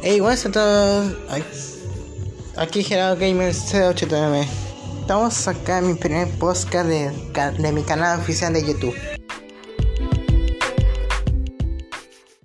Hey, buenas a todos. Aquí Gerardo Gamer C8TM. Estamos acá en mi primer podcast de, de mi canal oficial de YouTube.